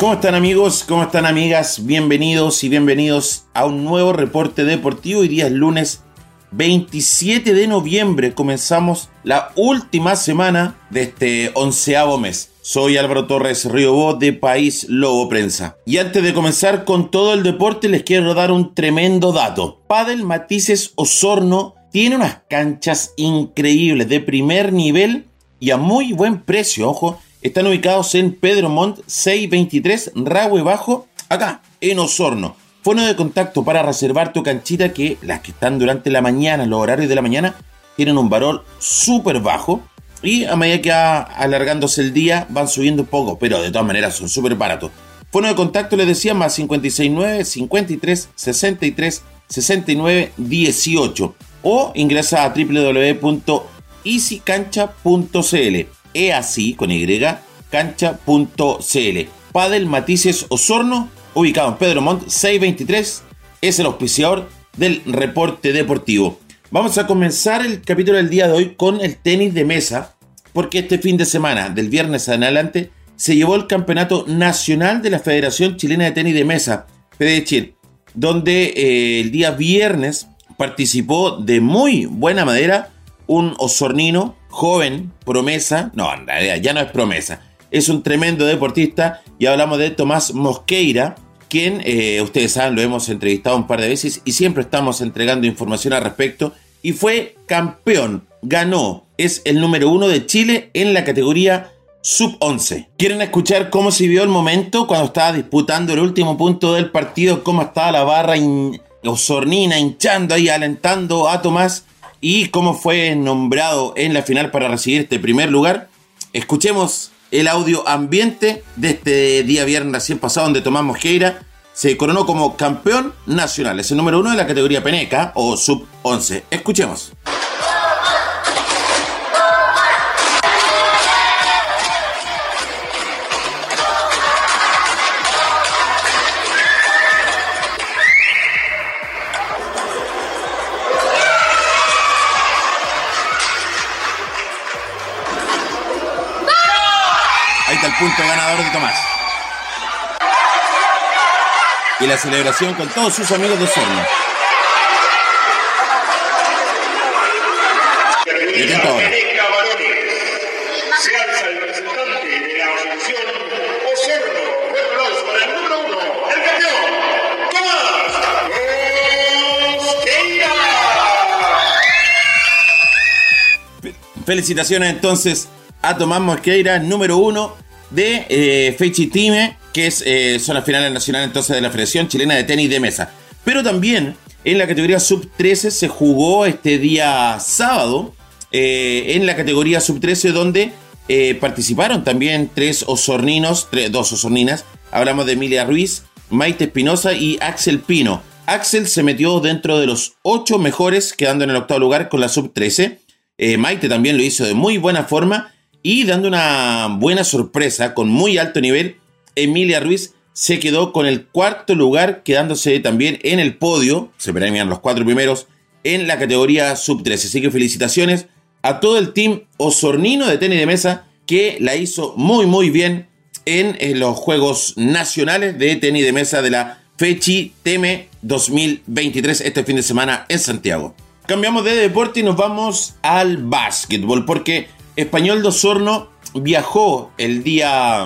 ¿Cómo están amigos? ¿Cómo están amigas? Bienvenidos y bienvenidos a un nuevo reporte deportivo. Hoy día es lunes 27 de noviembre. Comenzamos la última semana de este onceavo mes. Soy Álvaro Torres Río de País Lobo Prensa. Y antes de comenzar con todo el deporte les quiero dar un tremendo dato. Padel Matices Osorno tiene unas canchas increíbles de primer nivel y a muy buen precio, ojo. Están ubicados en Pedro Montt 623 Rahue Bajo, acá en Osorno. Fono de contacto para reservar tu canchita que las que están durante la mañana, los horarios de la mañana, tienen un valor súper bajo y a medida que va alargándose el día van subiendo un poco, pero de todas maneras son súper baratos. Fono de contacto les decía más 569 53 63 69 18 o ingresa a www.easycancha.cl e así con y cancha.cl Padel Matices Osorno ubicado en Pedro Montt 623 es el auspiciador del reporte deportivo. Vamos a comenzar el capítulo del día de hoy con el tenis de mesa, porque este fin de semana, del viernes en adelante, se llevó el campeonato nacional de la Federación Chilena de Tenis de Mesa, FEDECHIL, donde eh, el día viernes participó de muy buena manera un osornino joven, promesa, no, en realidad ya no es promesa, es un tremendo deportista y hablamos de Tomás Mosqueira, quien eh, ustedes saben lo hemos entrevistado un par de veces y siempre estamos entregando información al respecto y fue campeón, ganó, es el número uno de Chile en la categoría sub-11. ¿Quieren escuchar cómo se vio el momento cuando estaba disputando el último punto del partido? ¿Cómo estaba la barra osornina hinchando ahí, alentando a Tomás? ¿Y cómo fue nombrado en la final para recibir este primer lugar? Escuchemos el audio ambiente de este día viernes recién pasado donde Tomás Mosqueira se coronó como campeón nacional. Es el número uno de la categoría Peneca o Sub 11. Escuchemos. Punto ganador de Tomás y la celebración con todos sus amigos de Osorno. Y ahora. Se alza el representante de la asociación Osorno. Un para el número uno, el campeón, Tomás Mosqueira. Felicitaciones entonces a Tomás Mosqueira, número uno de eh, Time que es, eh, son las finales nacionales entonces de la Federación Chilena de Tenis de Mesa. Pero también en la categoría sub-13 se jugó este día sábado eh, en la categoría sub-13 donde eh, participaron también tres osorninos, dos osorninas. Hablamos de Emilia Ruiz, Maite Espinosa y Axel Pino. Axel se metió dentro de los ocho mejores, quedando en el octavo lugar con la sub-13. Maite también lo hizo de muy buena forma y dando una buena sorpresa con muy alto nivel Emilia Ruiz se quedó con el cuarto lugar, quedándose también en el podio, se premian los cuatro primeros, en la categoría sub-13. Así que felicitaciones a todo el team osornino de tenis de mesa que la hizo muy muy bien en, los Juegos Nacionales de Tenis de Mesa de la Fechi Teme 2023 este fin de semana en Santiago. Cambiamos de deporte y nos vamos al básquetbol porque Español de Osorno viajó el día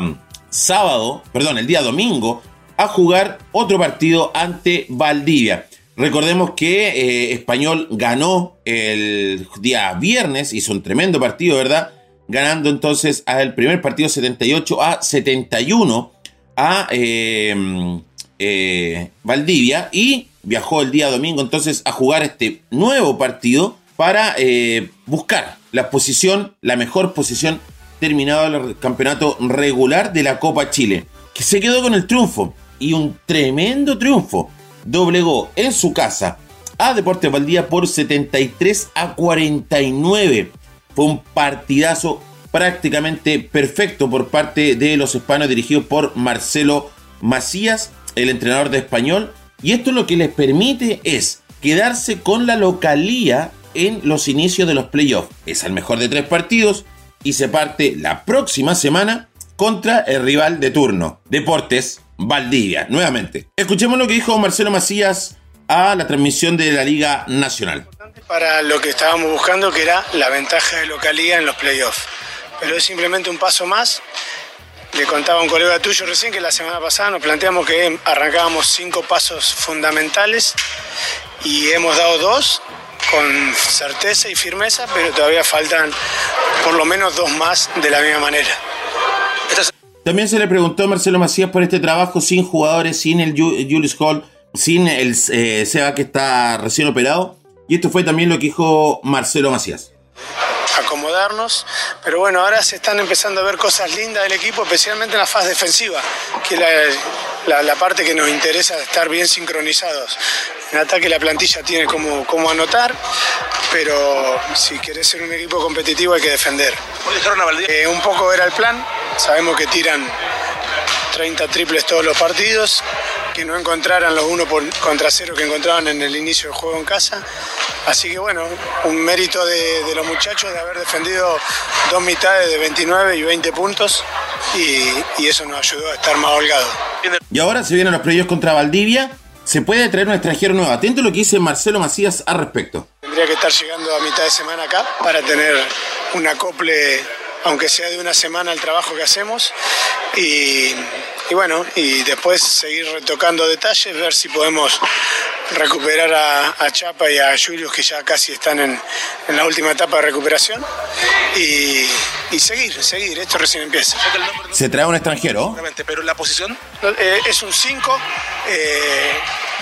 sábado, perdón, el día domingo, a jugar otro partido ante Valdivia. Recordemos que eh, Español ganó el día viernes, hizo un tremendo partido, ¿verdad? Ganando entonces al primer partido 78 a 71 a em, eh, Valdivia y viajó el día domingo entonces a jugar este nuevo partido para eh, buscar la posición, la mejor posición terminado el campeonato regular de la Copa Chile, que se quedó con el triunfo y un tremendo triunfo. Doblegó en su casa a Deportes Valdía por 73 a 49. Fue un partidazo prácticamente perfecto por parte de los hispanos dirigidos por Marcelo Macías, el entrenador de español. Y esto lo que les permite es quedarse con la localía en los inicios de los playoffs. Es el mejor de tres partidos, y se parte la próxima semana contra el rival de turno, Deportes Valdivia, nuevamente. Escuchemos lo que dijo Marcelo Macías a la transmisión de la Liga Nacional. Para lo que estábamos buscando, que era la ventaja de localidad en los playoffs. Pero es simplemente un paso más. Le contaba un colega tuyo recién que la semana pasada nos planteamos que arrancábamos cinco pasos fundamentales y hemos dado dos con certeza y firmeza, pero todavía faltan por lo menos dos más de la misma manera. También se le preguntó a Marcelo Macías por este trabajo sin jugadores, sin el Julius Hall, sin el eh, Seba que está recién operado. Y esto fue también lo que dijo Marcelo Macías acomodarnos, pero bueno, ahora se están empezando a ver cosas lindas del equipo, especialmente en la fase defensiva, que es la, parte que nos interesa estar bien sincronizados. En ataque la plantilla tiene como, como anotar, pero si querés ser un equipo competitivo hay que defender. Eh, un poco era el plan, sabemos que tiran 30 triples todos los partidos, que no encontraran los uno por, contra cero que encontraban en el inicio del juego en casa. Así que bueno, un mérito de, los muchachos de haber defendido dos mitades de 29 y 20 puntos y, eso nos ayudó a estar más holgados. Y ahora se vienen los proyectos contra Valdivia. Se puede traer un extranjero nuevo. Atento a lo que dice Marcelo Macías al respecto. Tendría que estar llegando a mitad de semana acá para tener un acople aunque sea de una semana el trabajo que hacemos. Y, bueno, y después seguir retocando detalles, ver si podemos recuperar a, Chapa y a Julius que ya casi están en, la última etapa de recuperación y, seguir, seguir, esto recién empieza. ¿Se trae un extranjero? Pero la posición eh, es un 5, eh,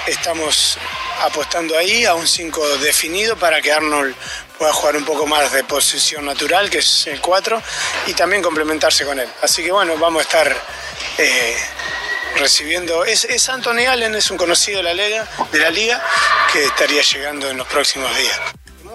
estamos apostando ahí a un 5 definido para que Arnold pueda jugar un poco más de posición natural, que es el 4, y también complementarse con él. Así que bueno, vamos a estar eh, recibiendo. Es, es, Anthony Allen, es un conocido de la, liga, de la liga que estaría llegando en los próximos días.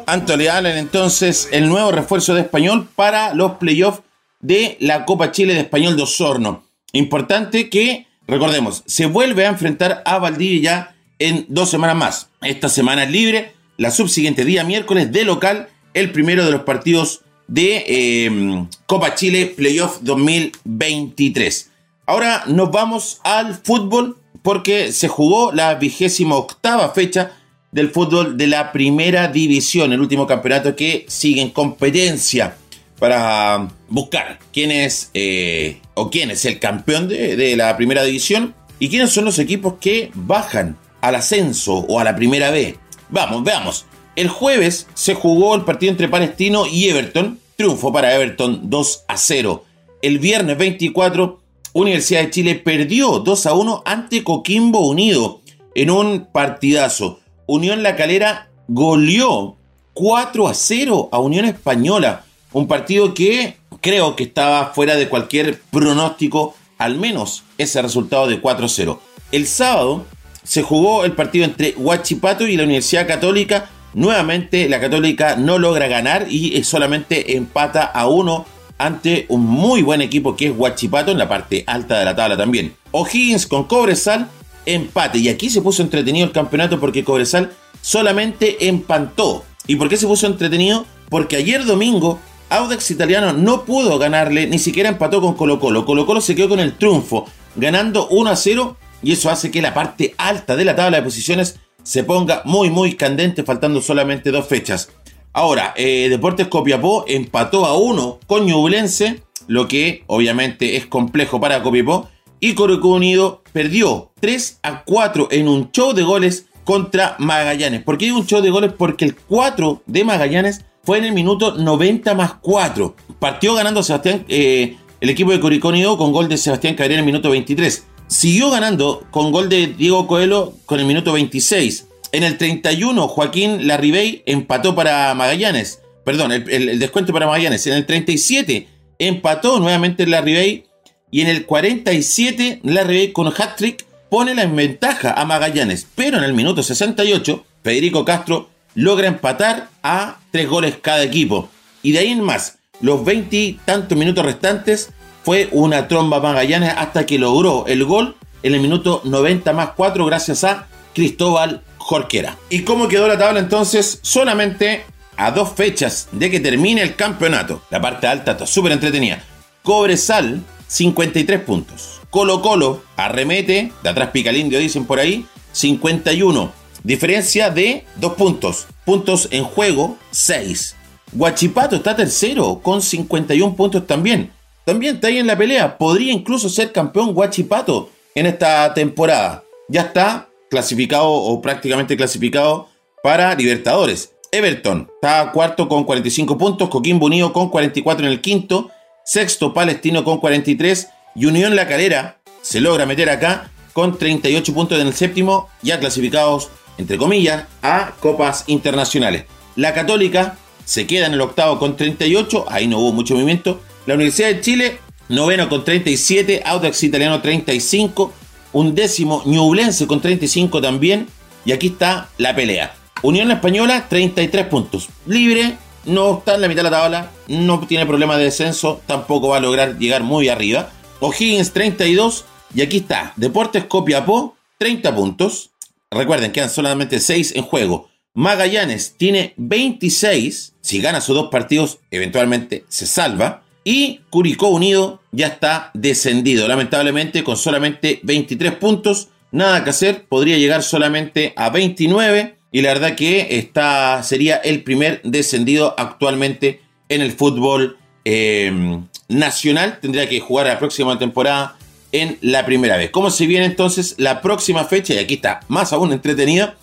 Anthony Allen, entonces, el nuevo refuerzo de español para los playoffs de la Copa Chile de Español de Osorno. Importante que, recordemos, se vuelve a enfrentar a Valdivia en dos semanas más. Esta semana es libre la subsiguiente día miércoles de local el primero de los partidos de eh, Copa Chile Playoff 2023. Ahora nos vamos al fútbol porque se jugó la vigésima octava fecha del fútbol de la primera división, el último campeonato que sigue en competencia para buscar quién es eh, o quién es el campeón de, de la primera división y quiénes son los equipos que bajan al ascenso o a la primera B. Vamos, veamos. El jueves se jugó el partido entre Palestino y Everton. Triunfo para Everton 2 a 0. El viernes 24, Universidad de Chile perdió 2 a 1 ante Coquimbo Unido en un partidazo. Unión La Calera goleó 4 a 0 a Unión Española. Un partido que creo que estaba fuera de cualquier pronóstico, al menos ese resultado de 4 a 0. El sábado se jugó el partido entre Huachipato y la Universidad Católica. Nuevamente la Católica no logra ganar y solamente empata a uno ante un muy buen equipo que es Huachipato en la parte alta de la tabla también. O'Higgins con Cobresal empate y aquí se puso entretenido el campeonato porque Cobresal solamente empantó. ¿Y por qué se puso entretenido? Porque ayer domingo Audax Italiano no pudo ganarle, ni siquiera empató con Colo Colo. Colo Colo se quedó con el triunfo, ganando 1 a 0 y eso hace que la parte alta de la tabla de posiciones se ponga muy muy candente faltando solamente dos fechas. Ahora, eh, Deportes Copiapó empató a uno con Ñublense, lo que obviamente es complejo para Copiapó, y Coruco Unido perdió 3 a 4 en un show de goles contra Magallanes. ¿Por qué un show de goles? Porque el 4 de Magallanes fue en el minuto 90 más 4. Partió ganando Sebastián, eh, el equipo de Curicó Unido con gol de Sebastián Cabrera en el minuto 23. Siguió ganando con gol de Diego Coelho con el minuto 26. En el 31, Joaquín Larribey empató para Magallanes. Perdón, el, descuento para Magallanes. En el 37 empató nuevamente Larribey. Y en el 47, Larribey con hat-trick pone la ventaja a Magallanes. Pero en el minuto 68, Federico Castro logra empatar a tres goles cada equipo. Y de ahí en más, los 20 y tantos minutos restantes, fue una tromba Magallanes hasta que logró el gol en el minuto 90 más 4 gracias a Cristóbal Jorquera. ¿Y cómo quedó la tabla entonces? Solamente a dos fechas de que termine el campeonato. La parte alta está súper entretenida. Cobresal 53 puntos. Colo Colo arremete, de atrás pica el indio, dicen por ahí, 51. Diferencia de 2 puntos. Puntos en juego, 6. Guachipato está tercero con 51 puntos también. También está ahí en la pelea. Podría incluso ser campeón Guachipato en esta temporada. Ya está clasificado o prácticamente clasificado para Libertadores. Everton está cuarto con 45 puntos, Coquimbo Unido con 44 en el quinto, sexto Palestino con 43 y Unión La Calera se logra meter acá con 38 puntos en el séptimo, ya clasificados, entre comillas, a copas internacionales. La Católica se queda en el octavo con 38, ahí no hubo mucho movimiento. La Universidad de Chile, noveno con 37, Audax Italiano 35, un décimo Ñublense con 35 también, y aquí está la pelea. Unión Española, 33 puntos. Libre, no está en la mitad de la tabla, no tiene problema de descenso, tampoco va a lograr llegar muy arriba. O'Higgins, 32, y aquí está, Deportes Copiapó, 30 puntos. Recuerden, quedan solamente 6 en juego. Magallanes tiene 26. Si gana sus dos partidos, eventualmente se salva. Y Curicó Unido ya está descendido, lamentablemente, con solamente 23 puntos. Nada que hacer, podría llegar solamente a 29. Y la verdad que esta sería el primer descendido actualmente en el fútbol eh, nacional. Tendría que jugar la próxima temporada en la primera vez. ¿Cómo se viene entonces la próxima fecha? Y aquí está más aún entretenida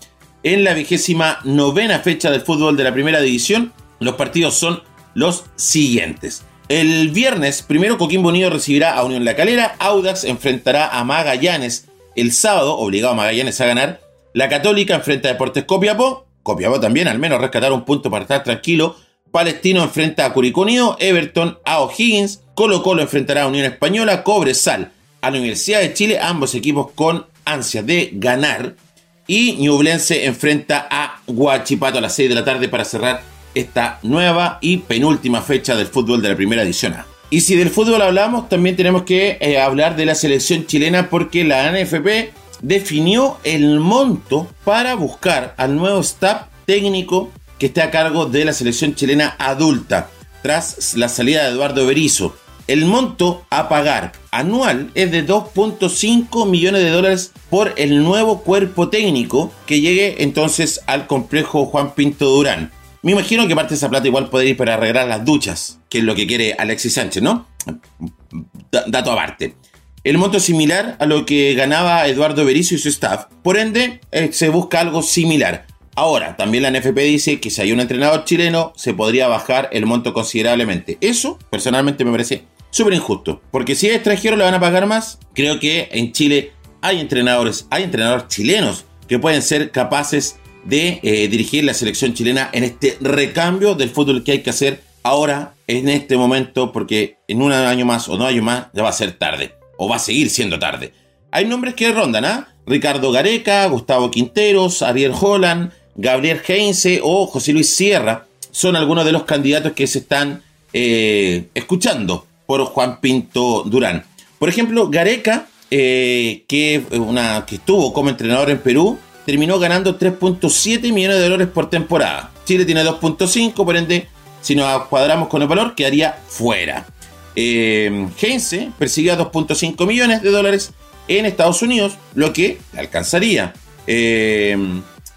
en la vigésima novena fecha del fútbol de la primera división. Los partidos son los siguientes. El viernes, primero Coquimbo Unido recibirá a Unión La Calera, Audax enfrentará a Magallanes. El sábado, obligado a Magallanes a ganar, la Católica enfrenta a Deportes Copiapó, Copiapó también al menos rescatar un punto para estar tranquilo, Palestino enfrenta a Curicó Unido, Everton a O'Higgins, Colo Colo enfrentará a Unión Española, Cobresal a la Universidad de Chile, ambos equipos con ansias de ganar, y Ñublense enfrenta a Guachipato a las 6 de la tarde para cerrar esta nueva y penúltima fecha del fútbol de la primera edición. Y si del fútbol hablamos, también tenemos que eh, hablar de la selección chilena porque la NFP definió el monto para buscar al nuevo staff técnico que esté a cargo de la selección chilena adulta tras la salida de Eduardo Berizzo. El monto a pagar anual es de 2.5 millones de dólares por el nuevo cuerpo técnico que llegue entonces al complejo Juan Pinto Durán. Me imagino que parte de esa plata igual puede ir para arreglar las duchas, que es lo que quiere Alexis Sánchez, ¿no? dato aparte. El monto es similar a lo que ganaba Eduardo Berizzo y su staff. Por ende, eh, se busca algo similar. Ahora, también la NFP dice que si hay un entrenador chileno, se podría bajar el monto considerablemente. Eso, personalmente, me parece súper injusto. Porque si es extranjero le van a pagar más, creo que en Chile hay entrenadores, hay entrenadores chilenos que pueden ser capaces de eh, dirigir la selección chilena en este recambio del fútbol que hay que hacer ahora, en este momento, porque en un año más o dos años más ya va a ser tarde, o va a seguir siendo tarde. Hay nombres que rondan, ¿ah? Ricardo Gareca, Gustavo Quinteros, Ariel Holland, Gabriel Heinze o José Luis Sierra son algunos de los candidatos que se están eh, escuchando por Juan Pinto Durán. Por ejemplo, Gareca, eh, que, una, que estuvo como entrenador en Perú, terminó ganando 3.7 millones de dólares por temporada. Chile tiene 2.5, por ende, si nos cuadramos con el valor, quedaría fuera. Eh, Heinze perseguía 2.5 millones de dólares en Estados Unidos, lo que alcanzaría. Eh,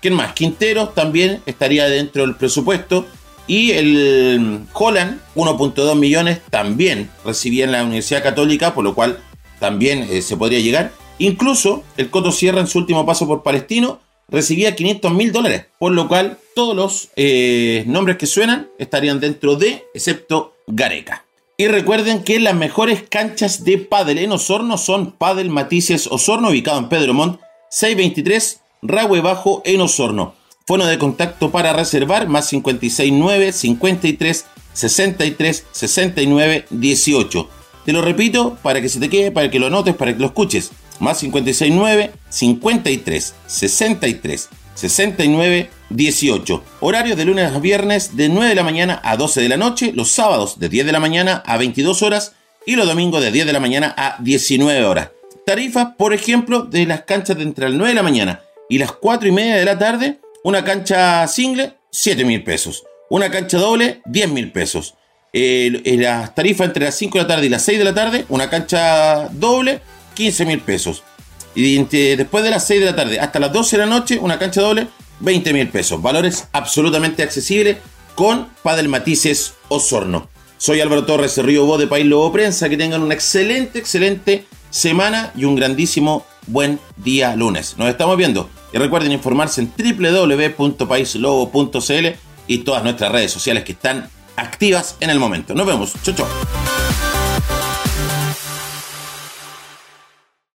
¿Quién más? Quinteros también estaría dentro del presupuesto. Y el Holland, 1.2 millones, también recibía en la Universidad Católica, por lo cual también eh, se podría llegar. Incluso el Coto Sierra en su último paso por Palestino recibía 500 mil dólares, por lo cual todos los eh, nombres que suenan estarían dentro de, excepto Gareca. Y recuerden que las mejores canchas de pádel en Osorno son Padel Matices Osorno, ubicado en Pedro Montt, 623 Rahue Bajo en Osorno. Fono de contacto para reservar más 569 53 63 69 18. Te lo repito para que se te quede, para que lo notes, para que lo escuches. Más 569 53 63 69 18. Horario de lunes a viernes de 9 de la mañana a 12 de la noche, los sábados de 10 de la mañana a 22 horas y los domingos de 10 de la mañana a 19 horas. Tarifas, por ejemplo, de las canchas de entre las 9 de la mañana y las 4 y media de la tarde una cancha single, 7 mil pesos. Una cancha doble, 10 mil pesos. eh, las tarifas entre las 5 de la tarde y las 6 de la tarde, una cancha doble, 15 mil pesos. Y después de las 6 de la tarde hasta las 12 de la noche, una cancha doble, 20 mil pesos. Valores absolutamente accesibles con Padel Matices Osorno. Soy Álvaro Torres Río Bo de País Lobo Prensa. Que tengan una excelente, excelente semana y un grandísimo buen día lunes. Nos estamos viendo. Y recuerden informarse en www.paislobo.cl y todas nuestras redes sociales que están activas en el momento. Nos vemos. Chau, chau.